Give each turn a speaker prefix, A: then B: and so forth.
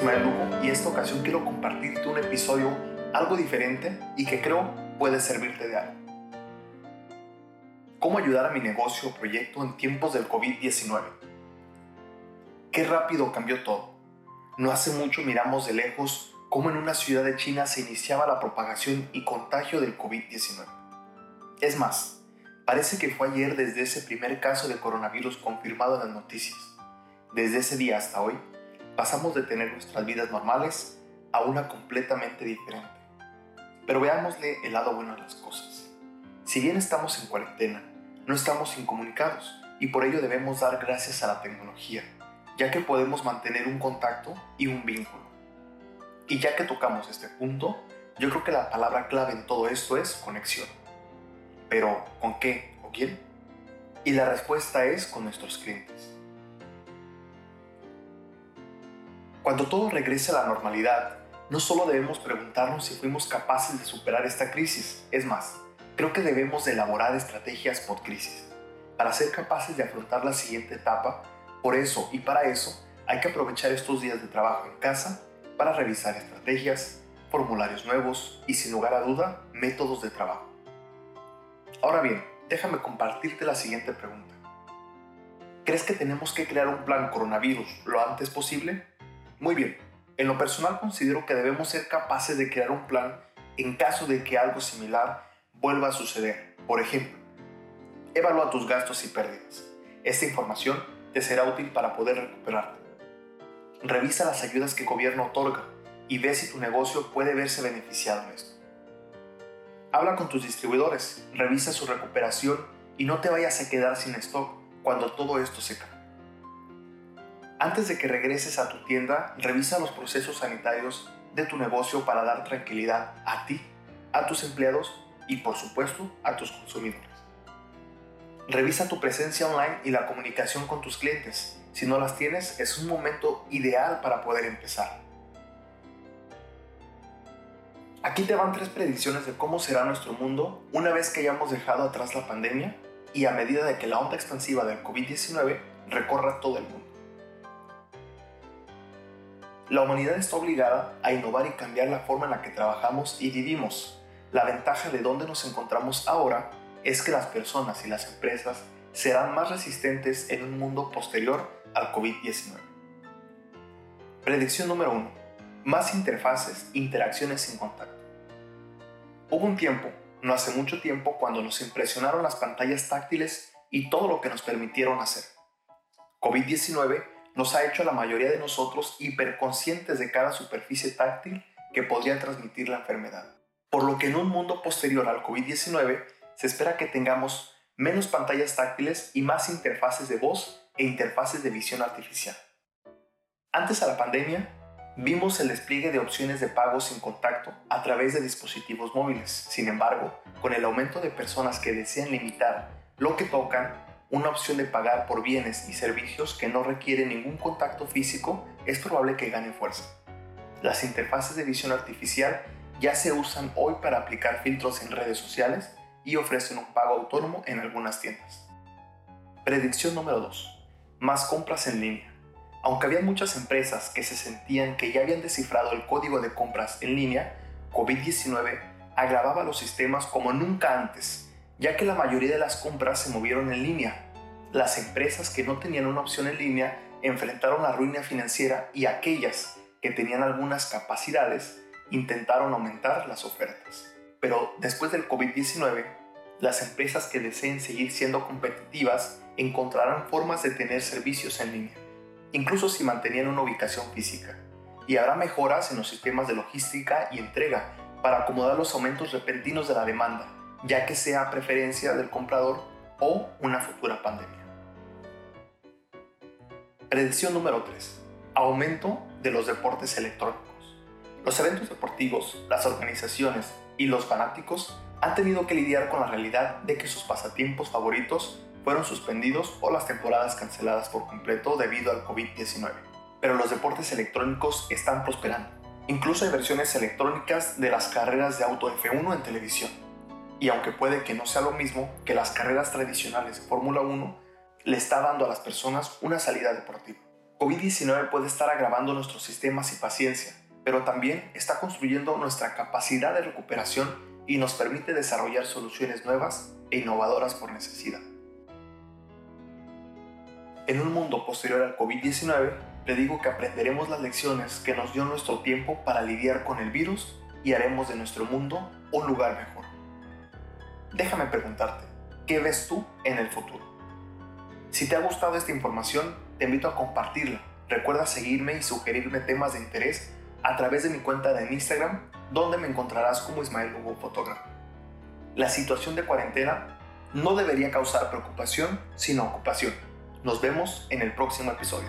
A: Lugo y esta ocasión quiero compartirte un episodio algo diferente y que creo puede servirte de algo. ¿Cómo ayudar a mi negocio o proyecto en tiempos del COVID-19? Qué rápido cambió todo. No hace mucho miramos de lejos cómo en una ciudad de China se iniciaba la propagación y contagio del COVID-19. Es más, parece que fue ayer desde ese primer caso de coronavirus confirmado en las noticias. Desde ese día hasta hoy, pasamos de tener nuestras vidas normales a una completamente diferente. Pero veámosle el lado bueno de las cosas. Si bien estamos en cuarentena, no estamos incomunicados y por ello debemos dar gracias a la tecnología, ya que podemos mantener un contacto y un vínculo. Y ya que tocamos este punto, yo creo que la palabra clave en todo esto es conexión. Pero, ¿con qué o quién? Y la respuesta es con nuestros clientes. Cuando todo regrese a la normalidad, no solo debemos preguntarnos si fuimos capaces de superar esta crisis, es más, creo que debemos de elaborar estrategias por crisis para ser capaces de afrontar la siguiente etapa. Por eso y para eso hay que aprovechar estos días de trabajo en casa para revisar estrategias, formularios nuevos y sin lugar a duda métodos de trabajo. Ahora bien, déjame compartirte la siguiente pregunta. ¿Crees que tenemos que crear un plan coronavirus lo antes posible? Muy bien, en lo personal considero que debemos ser capaces de crear un plan en caso de que algo similar vuelva a suceder. Por ejemplo, evalúa tus gastos y pérdidas. Esta información te será útil para poder recuperarte. Revisa las ayudas que el gobierno otorga y ve si tu negocio puede verse beneficiado en esto. Habla con tus distribuidores, revisa su recuperación y no te vayas a quedar sin stock cuando todo esto se cae. Antes de que regreses a tu tienda, revisa los procesos sanitarios de tu negocio para dar tranquilidad a ti, a tus empleados y por supuesto a tus consumidores. Revisa tu presencia online y la comunicación con tus clientes. Si no las tienes, es un momento ideal para poder empezar. Aquí te van tres predicciones de cómo será nuestro mundo una vez que hayamos dejado atrás la pandemia y a medida de que la onda expansiva del COVID-19 recorra todo el mundo. La humanidad está obligada a innovar y cambiar la forma en la que trabajamos y vivimos. La ventaja de donde nos encontramos ahora es que las personas y las empresas serán más resistentes en un mundo posterior al COVID-19. Predicción número 1. Más interfaces, interacciones sin contacto. Hubo un tiempo, no hace mucho tiempo, cuando nos impresionaron las pantallas táctiles y todo lo que nos permitieron hacer. COVID-19 nos ha hecho a la mayoría de nosotros hiperconscientes de cada superficie táctil que podría transmitir la enfermedad. Por lo que en un mundo posterior al COVID-19 se espera que tengamos menos pantallas táctiles y más interfaces de voz e interfaces de visión artificial. Antes a la pandemia, vimos el despliegue de opciones de pago sin contacto a través de dispositivos móviles. Sin embargo, con el aumento de personas que desean limitar lo que tocan, una opción de pagar por bienes y servicios que no requiere ningún contacto físico es probable que gane fuerza. Las interfaces de visión artificial ya se usan hoy para aplicar filtros en redes sociales y ofrecen un pago autónomo en algunas tiendas. Predicción número 2. Más compras en línea. Aunque había muchas empresas que se sentían que ya habían descifrado el código de compras en línea, COVID-19 agravaba los sistemas como nunca antes ya que la mayoría de las compras se movieron en línea. Las empresas que no tenían una opción en línea enfrentaron la ruina financiera y aquellas que tenían algunas capacidades intentaron aumentar las ofertas. Pero después del COVID-19, las empresas que deseen seguir siendo competitivas encontrarán formas de tener servicios en línea, incluso si mantenían una ubicación física. Y habrá mejoras en los sistemas de logística y entrega para acomodar los aumentos repentinos de la demanda ya que sea preferencia del comprador o una futura pandemia. Predicción número 3. Aumento de los deportes electrónicos. Los eventos deportivos, las organizaciones y los fanáticos han tenido que lidiar con la realidad de que sus pasatiempos favoritos fueron suspendidos o las temporadas canceladas por completo debido al COVID-19. Pero los deportes electrónicos están prosperando. Incluso hay versiones electrónicas de las carreras de auto F1 en televisión y aunque puede que no sea lo mismo que las carreras tradicionales de Fórmula 1, le está dando a las personas una salida deportiva. COVID-19 puede estar agravando nuestros sistemas y paciencia, pero también está construyendo nuestra capacidad de recuperación y nos permite desarrollar soluciones nuevas e innovadoras por necesidad. En un mundo posterior al COVID-19, le digo que aprenderemos las lecciones que nos dio nuestro tiempo para lidiar con el virus y haremos de nuestro mundo un lugar mejor. Déjame preguntarte, ¿qué ves tú en el futuro? Si te ha gustado esta información, te invito a compartirla. Recuerda seguirme y sugerirme temas de interés a través de mi cuenta de Instagram, donde me encontrarás como Ismael Hugo Fotógrafo. La situación de cuarentena no debería causar preocupación, sino ocupación. Nos vemos en el próximo episodio.